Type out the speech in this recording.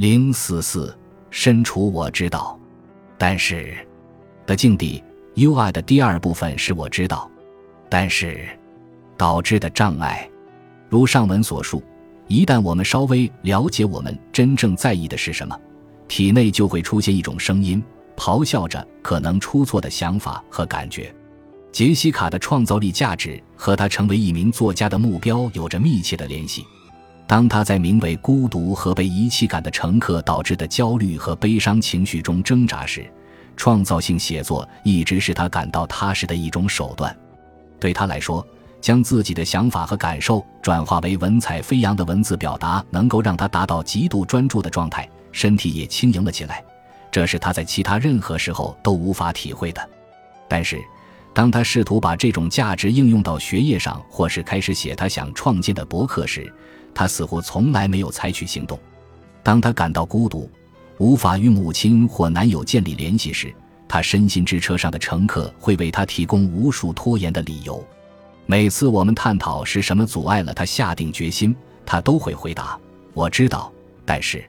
零四四，身处我知道，但是的境地。U I 的第二部分是我知道，但是导致的障碍，如上文所述，一旦我们稍微了解我们真正在意的是什么，体内就会出现一种声音，咆哮着可能出错的想法和感觉。杰西卡的创造力价值和她成为一名作家的目标有着密切的联系。当他在名为孤独和被遗弃感的乘客导致的焦虑和悲伤情绪中挣扎时，创造性写作一直是他感到踏实的一种手段。对他来说，将自己的想法和感受转化为文采飞扬的文字表达，能够让他达到极度专注的状态，身体也轻盈了起来。这是他在其他任何时候都无法体会的。但是，当他试图把这种价值应用到学业上，或是开始写他想创建的博客时，他似乎从来没有采取行动。当他感到孤独，无法与母亲或男友建立联系时，他深信之车上的乘客会为他提供无数拖延的理由。每次我们探讨是什么阻碍了他下定决心，他都会回答：“我知道，但是。”